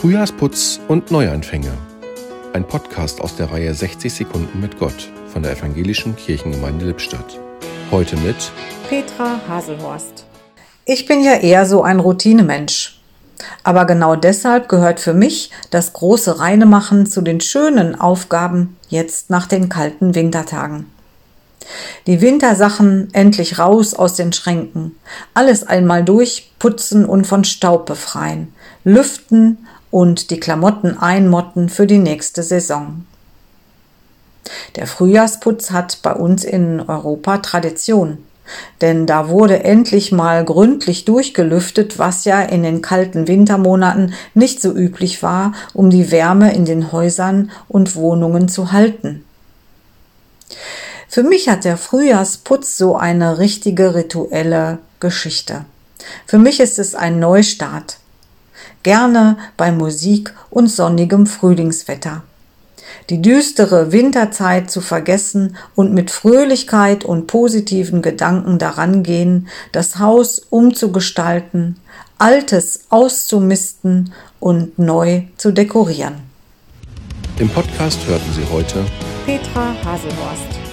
Frühjahrsputz und Neuanfänge. Ein Podcast aus der Reihe 60 Sekunden mit Gott von der Evangelischen Kirchengemeinde Lippstadt. Heute mit Petra Haselhorst. Ich bin ja eher so ein Routinemensch. Aber genau deshalb gehört für mich das große Reinemachen zu den schönen Aufgaben jetzt nach den kalten Wintertagen. Die Wintersachen endlich raus aus den Schränken, alles einmal durchputzen und von Staub befreien, lüften und die Klamotten einmotten für die nächste Saison. Der Frühjahrsputz hat bei uns in Europa Tradition, denn da wurde endlich mal gründlich durchgelüftet, was ja in den kalten Wintermonaten nicht so üblich war, um die Wärme in den Häusern und Wohnungen zu halten. Für mich hat der Frühjahrsputz so eine richtige rituelle Geschichte. Für mich ist es ein Neustart. Gerne bei Musik und sonnigem Frühlingswetter. Die düstere Winterzeit zu vergessen und mit Fröhlichkeit und positiven Gedanken daran gehen, das Haus umzugestalten, Altes auszumisten und neu zu dekorieren. Im Podcast hörten Sie heute Petra Haselhorst.